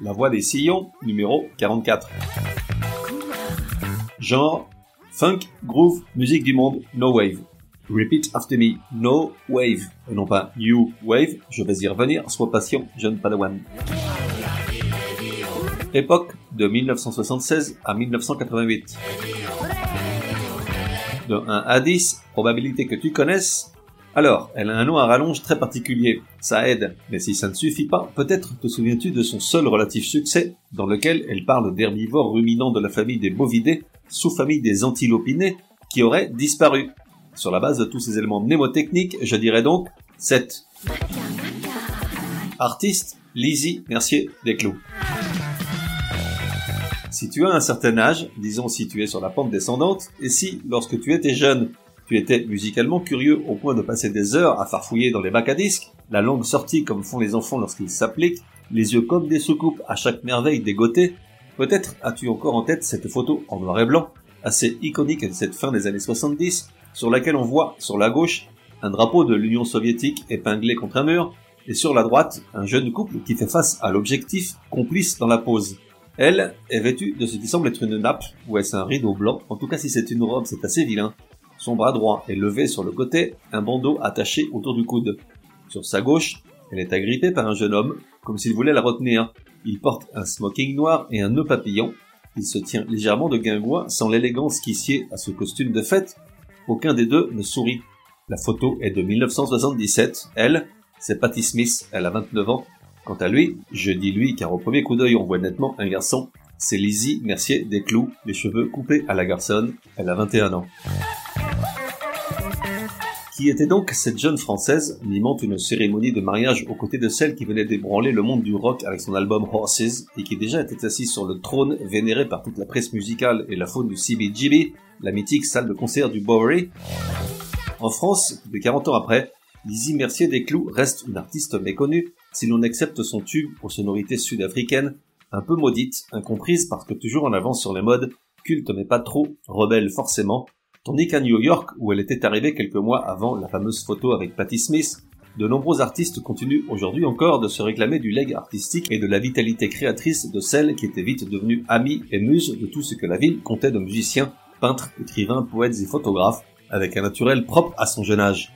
La voix des sillons, numéro 44. Genre, funk, groove, musique du monde, no wave. Repeat after me, no wave. Et non pas you wave, je vais y revenir, sois patient, jeune padawan. Époque de 1976 à 1988. De 1 à 10, probabilité que tu connaisses. Alors, elle a un nom à rallonge très particulier. Ça aide. Mais si ça ne suffit pas, peut-être te souviens-tu de son seul relatif succès, dans lequel elle parle d'herbivores ruminants de la famille des bovidés, sous-famille des antilopinés, qui auraient disparu. Sur la base de tous ces éléments mnémotechniques, je dirais donc 7. Artiste, Lizzie Mercier Desclous. Si tu as un certain âge, disons si tu es sur la pente descendante, et si, lorsque tu étais jeune, tu étais musicalement curieux au point de passer des heures à farfouiller dans les bacs à disques, la langue sortie comme font les enfants lorsqu'ils s'appliquent, les yeux comme des soucoupes à chaque merveille dégotée, peut-être as-tu encore en tête cette photo en noir et blanc, assez iconique de cette fin des années 70, sur laquelle on voit, sur la gauche, un drapeau de l'Union soviétique épinglé contre un mur, et sur la droite, un jeune couple qui fait face à l'objectif, complice dans la pose. Elle est vêtue de ce qui semble être une nappe, ou est-ce un rideau blanc, en tout cas si c'est une robe c'est assez vilain, son bras droit est levé sur le côté, un bandeau attaché autour du coude. Sur sa gauche, elle est agrippée par un jeune homme, comme s'il voulait la retenir. Il porte un smoking noir et un nœud papillon. Il se tient légèrement de guingois sans l'élégance qui sied à ce costume de fête. Aucun des deux ne sourit. La photo est de 1977. Elle, c'est Patty Smith, elle a 29 ans. Quant à lui, je dis lui car au premier coup d'œil on voit nettement un garçon. C'est Lizzie Mercier des Clous, les cheveux coupés à la garçonne. Elle a 21 ans. Qui était donc cette jeune française mimant une cérémonie de mariage aux côtés de celle qui venait d'ébranler le monde du rock avec son album Horses et qui déjà était assise sur le trône vénéré par toute la presse musicale et la faune du CBGB, la mythique salle de concert du Bowery. En France, plus de 40 ans après, Lizzie Mercier des Clous reste une artiste méconnue si l'on accepte son tube aux sonorités sud-africaines, un peu maudite, incomprise parce que toujours en avance sur les modes, culte mais pas trop, rebelle forcément, Tandis qu'à New York, où elle était arrivée quelques mois avant la fameuse photo avec Patti Smith, de nombreux artistes continuent aujourd'hui encore de se réclamer du leg artistique et de la vitalité créatrice de celle qui était vite devenue amie et muse de tout ce que la ville comptait de musiciens, peintres, écrivains, poètes et photographes, avec un naturel propre à son jeune âge.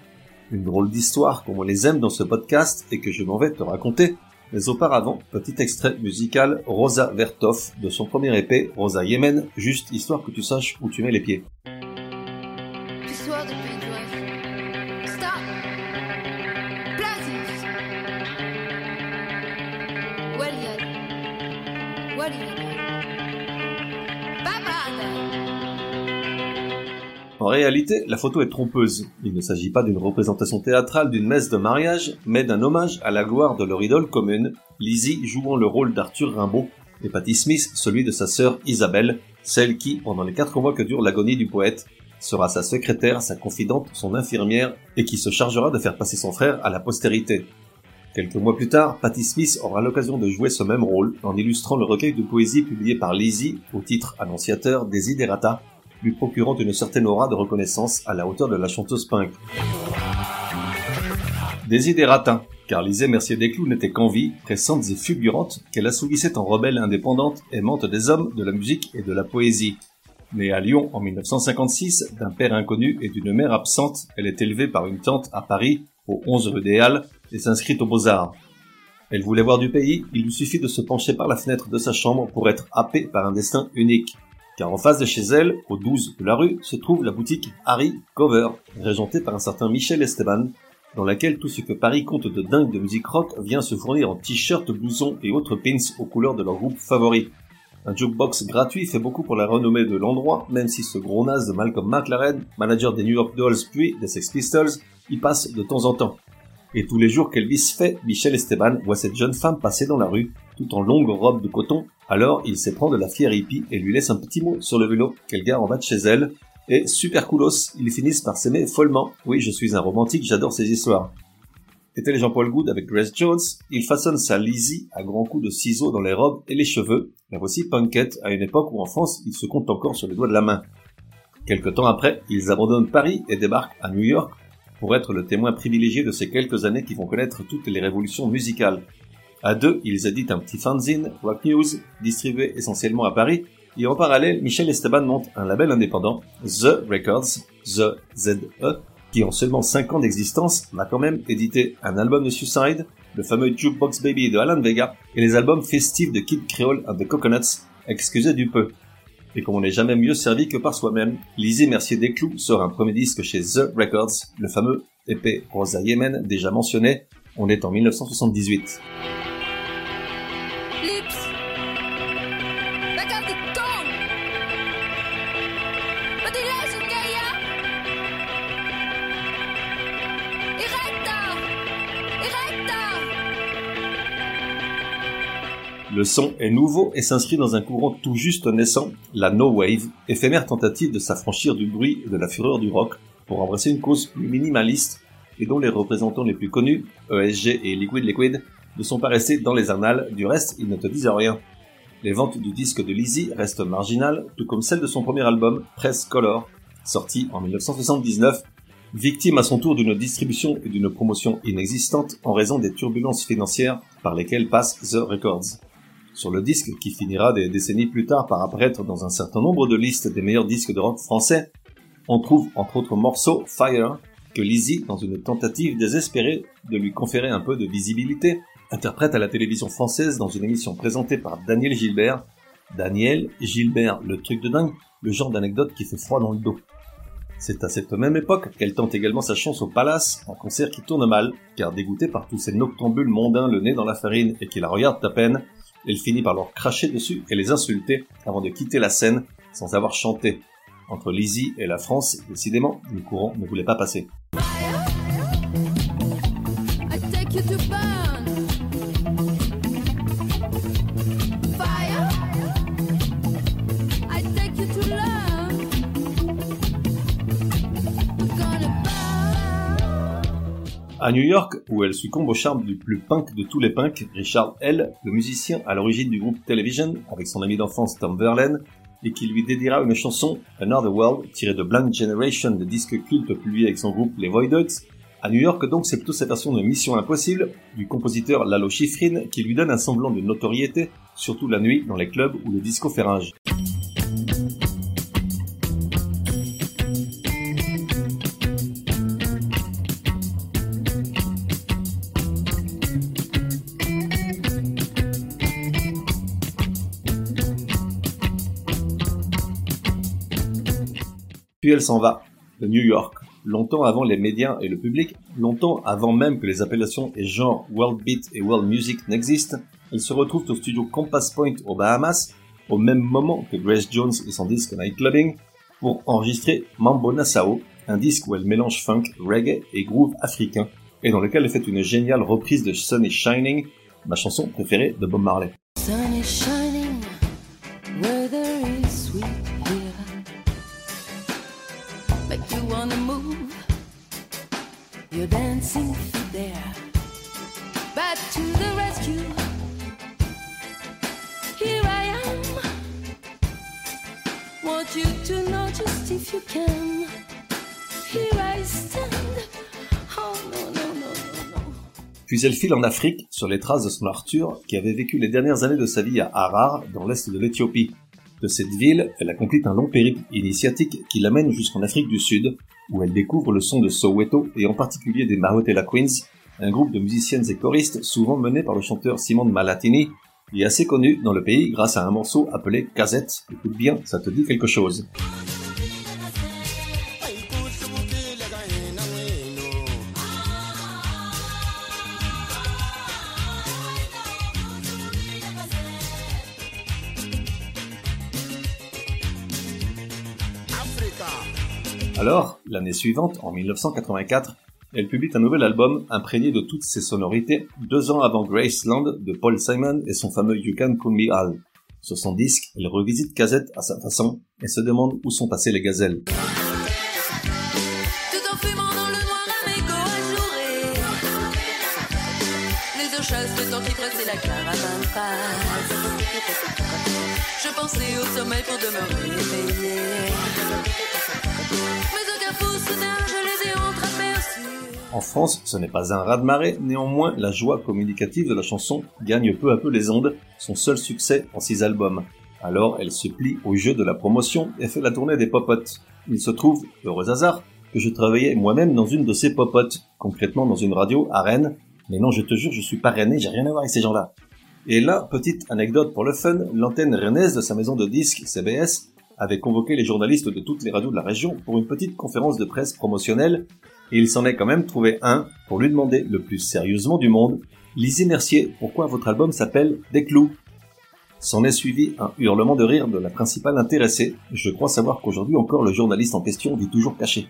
Une drôle d'histoire comme on les aime dans ce podcast et que je m'en vais te raconter. Mais auparavant, petit extrait musical Rosa Vertoff de son premier épée, Rosa Yemen, juste histoire que tu saches où tu mets les pieds. En réalité, la photo est trompeuse. Il ne s'agit pas d'une représentation théâtrale d'une messe de mariage, mais d'un hommage à la gloire de leur idole commune, Lizzie jouant le rôle d'Arthur Rimbaud, et Patty Smith celui de sa sœur Isabelle, celle qui, pendant les quatre mois que dure l'agonie du poète, sera sa secrétaire, sa confidente, son infirmière, et qui se chargera de faire passer son frère à la postérité. Quelques mois plus tard, Patty Smith aura l'occasion de jouer ce même rôle en illustrant le recueil de poésie publié par Lizzie au titre annonciateur Desiderata, lui procurant une certaine aura de reconnaissance à la hauteur de la chanteuse punk. Desiderata, car Lizzie Mercier Desclous n'était qu'envie, pressante et fulgurante, qu'elle assouvissait en rebelle indépendante, aimante des hommes, de la musique et de la poésie. Née à Lyon en 1956, d'un père inconnu et d'une mère absente, elle est élevée par une tante à Paris, au 11 rue des Halles, et s'inscrit aux Beaux-Arts. Elle voulait voir du pays, il lui suffit de se pencher par la fenêtre de sa chambre pour être happée par un destin unique. Car en face de chez elle, au 12 de la rue, se trouve la boutique Harry Cover, régentée par un certain Michel Esteban, dans laquelle tout ce que Paris compte de dingue de musique rock vient se fournir en t-shirts, blousons et autres pins aux couleurs de leur groupe favori. Un jukebox gratuit fait beaucoup pour la renommée de l'endroit, même si ce gros naze de Malcolm McLaren, manager des New York Dolls puis des Sex Pistols, y passe de temps en temps. Et tous les jours qu'Elvis fait, Michel Esteban voit cette jeune femme passer dans la rue, tout en longue robe de coton. Alors il s'éprend de la fière hippie et lui laisse un petit mot sur le vélo qu'elle gare en bas de chez elle. Et super coolos, ils finissent par s'aimer follement. Oui, je suis un romantique, j'adore ces histoires. Était les Jean-Paul Good avec Grace Jones, il façonne sa Lizzie à grands coups de ciseaux dans les robes et les cheveux. La voici Punkette à une époque où en France il se compte encore sur les doigts de la main. Quelque temps après, ils abandonnent Paris et débarquent à New York pour être le témoin privilégié de ces quelques années qui vont connaître toutes les révolutions musicales. À deux, ils éditent un petit fanzine, Rock News, distribué essentiellement à Paris, et en parallèle, Michel Esteban monte un label indépendant, The Records, The ZE, qui en seulement 5 ans d'existence m'a quand même édité un album de Suicide, le fameux Jukebox Baby de Alan Vega, et les albums festifs de Kid Creole and the Coconuts, excusez du peu. Et comme on n'est jamais mieux servi que par soi-même, Lizzie Mercier Desclous sort un premier disque chez The Records, le fameux épée Rosa Yemen déjà mentionné, on est en 1978. Le son est nouveau et s'inscrit dans un courant tout juste naissant, la No Wave, éphémère tentative de s'affranchir du bruit et de la fureur du rock pour embrasser une cause plus minimaliste et dont les représentants les plus connus, ESG et Liquid Liquid, ne sont pas restés dans les annales, du reste ils ne te disent rien. Les ventes du disque de Lizzie restent marginales, tout comme celles de son premier album, Press Color, sorti en 1979, victime à son tour d'une distribution et d'une promotion inexistantes en raison des turbulences financières par lesquelles passe The Records sur le disque qui finira des décennies plus tard par apparaître dans un certain nombre de listes des meilleurs disques de rock français, on trouve entre autres morceaux Fire que Lizzie, dans une tentative désespérée de lui conférer un peu de visibilité, interprète à la télévision française dans une émission présentée par Daniel Gilbert. Daniel Gilbert, le truc de dingue, le genre d'anecdote qui fait froid dans le dos. C'est à cette même époque qu'elle tente également sa chance au Palace, un concert qui tourne mal, car dégoûtée par tous ces noctambules mondains le nez dans la farine et qui la regardent à peine, elle finit par leur cracher dessus et les insulter avant de quitter la scène sans avoir chanté. Entre Lizzie et la France, décidément, le courant ne voulait pas passer. À New York, où elle succombe au charme du plus punk de tous les punks, Richard L., le musicien à l'origine du groupe Television, avec son ami d'enfance Tom Verlaine, et qui lui dédiera une chanson, Another World, tirée de Blank Generation, le disque culte publié avec son groupe Les Voidots. À New York, donc, c'est plutôt cette version de Mission Impossible, du compositeur Lalo Schifrin, qui lui donne un semblant de notoriété, surtout la nuit dans les clubs ou le disco ferrage. Puis elle s'en va, de New York, longtemps avant les médias et le public, longtemps avant même que les appellations et genres World Beat et World Music n'existent, elle se retrouve au studio Compass Point aux Bahamas, au même moment que Grace Jones et son disque Night Clubbing, pour enregistrer Mambo Nassau, un disque où elle mélange funk, reggae et groove africain, et dans lequel elle fait une géniale reprise de Sun is Shining, ma chanson préférée de Bob Marley. Puis elle file en Afrique sur les traces de son Arthur qui avait vécu les dernières années de sa vie à Harar dans l'est de l'Éthiopie. De cette ville, elle accomplit un long périple initiatique qui l'amène jusqu'en Afrique du Sud, où elle découvre le son de Soweto et en particulier des Mahotela Queens, un groupe de musiciennes et choristes souvent mené par le chanteur Simon Malatini, et assez connu dans le pays grâce à un morceau appelé Casette. Écoute bien, ça te dit quelque chose. Alors, l'année suivante, en 1984, elle publie un nouvel album imprégné de toutes ses sonorités deux ans avant Graceland de Paul Simon et son fameux You Can Call Me Al. Sur son disque, elle revisite Casette à sa façon et se demande où sont passées les gazelles. Je pensais au sommeil pour demeurer. En France, ce n'est pas un raz-de-marée, néanmoins, la joie communicative de la chanson gagne peu à peu les ondes, son seul succès en six albums. Alors, elle se plie au jeu de la promotion et fait la tournée des popotes. Il se trouve, heureux hasard, que je travaillais moi-même dans une de ces popotes, concrètement dans une radio à Rennes. Mais non, je te jure, je suis pas rennais, j'ai rien à voir avec ces gens-là. Et là, petite anecdote pour le fun, l'antenne rennaise de sa maison de disques, CBS, avait convoqué les journalistes de toutes les radios de la région pour une petite conférence de presse promotionnelle et il s'en est quand même trouvé un pour lui demander le plus sérieusement du monde Lisez Mercier, pourquoi votre album s'appelle Des clous? S'en est suivi un hurlement de rire de la principale intéressée. Je crois savoir qu'aujourd'hui encore le journaliste en question vit toujours caché.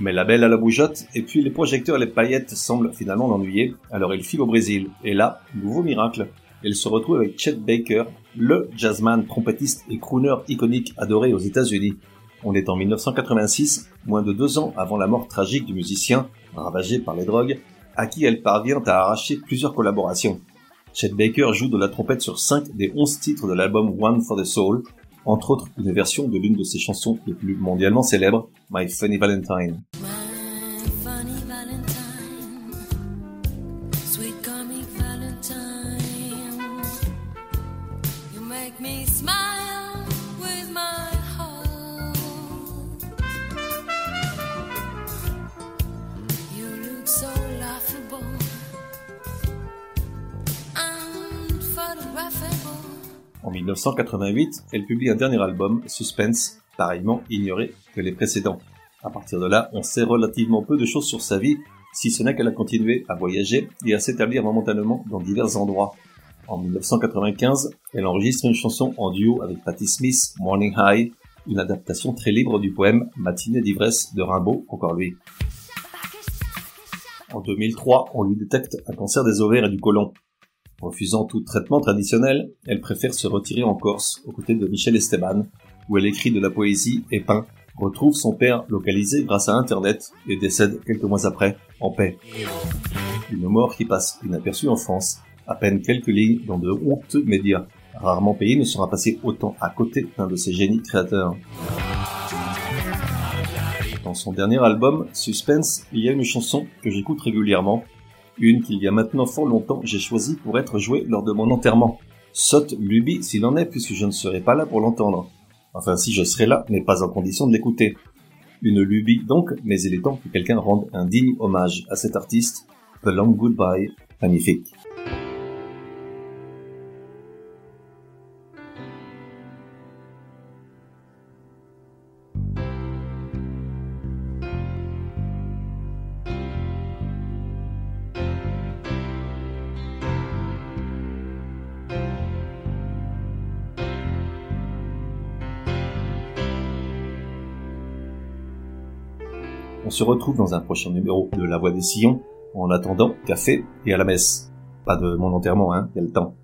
Mais la belle à la bougeotte, et puis les projecteurs et les paillettes semblent finalement l'ennuyer, alors il file au Brésil. Et là, nouveau miracle, elle se retrouve avec Chet Baker, le jazzman, trompettiste et crooner iconique adoré aux États-Unis. On est en 1986, moins de deux ans avant la mort tragique du musicien, ravagé par les drogues, à qui elle parvient à arracher plusieurs collaborations. Chet Baker joue de la trompette sur cinq des onze titres de l'album One for the Soul, entre autres une version de l'une de ses chansons les plus mondialement célèbres, My Funny Valentine. En 1988, elle publie un dernier album, Suspense, pareillement ignoré que les précédents. À partir de là, on sait relativement peu de choses sur sa vie, si ce n'est qu'elle a continué à voyager et à s'établir momentanément dans divers endroits. En 1995, elle enregistre une chanson en duo avec Patti Smith, Morning High, une adaptation très libre du poème Matinée d'ivresse de Rimbaud, encore lui. En 2003, on lui détecte un cancer des ovaires et du côlon. Refusant tout traitement traditionnel, elle préfère se retirer en Corse, aux côtés de Michel Esteban, où elle écrit de la poésie et peint, retrouve son père localisé grâce à Internet et décède quelques mois après, en paix. Une mort qui passe inaperçue en France, à peine quelques lignes dans de honteux médias. Rarement payé ne sera passé autant à côté d'un de ses génies créateurs. Dans son dernier album, Suspense, il y a une chanson que j'écoute régulièrement une qu'il y a maintenant fort longtemps j'ai choisi pour être jouée lors de mon enterrement. Sotte lubie s'il en est puisque je ne serai pas là pour l'entendre. Enfin si je serai là, mais pas en condition de l'écouter. Une lubie donc, mais il est temps que quelqu'un rende un digne hommage à cet artiste. The Long Goodbye, magnifique. On se retrouve dans un prochain numéro de La Voix des Sillons. En attendant, café et à la messe. Pas de mon enterrement, hein, il y a le temps.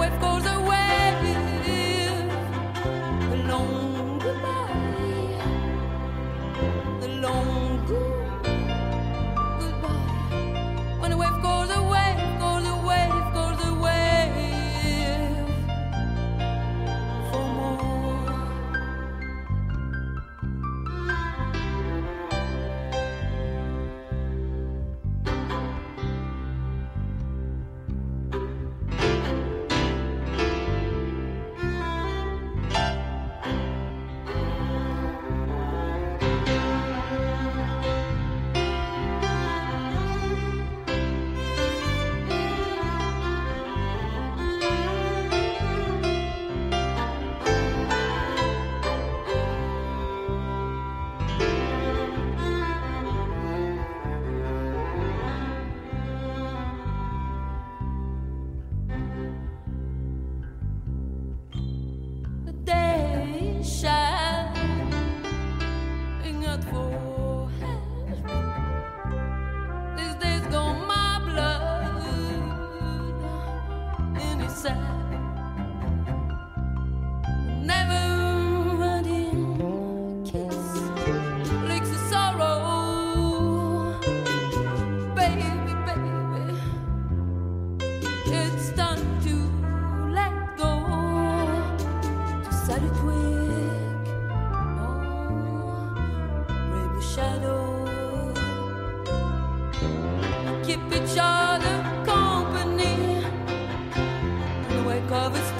we've covers.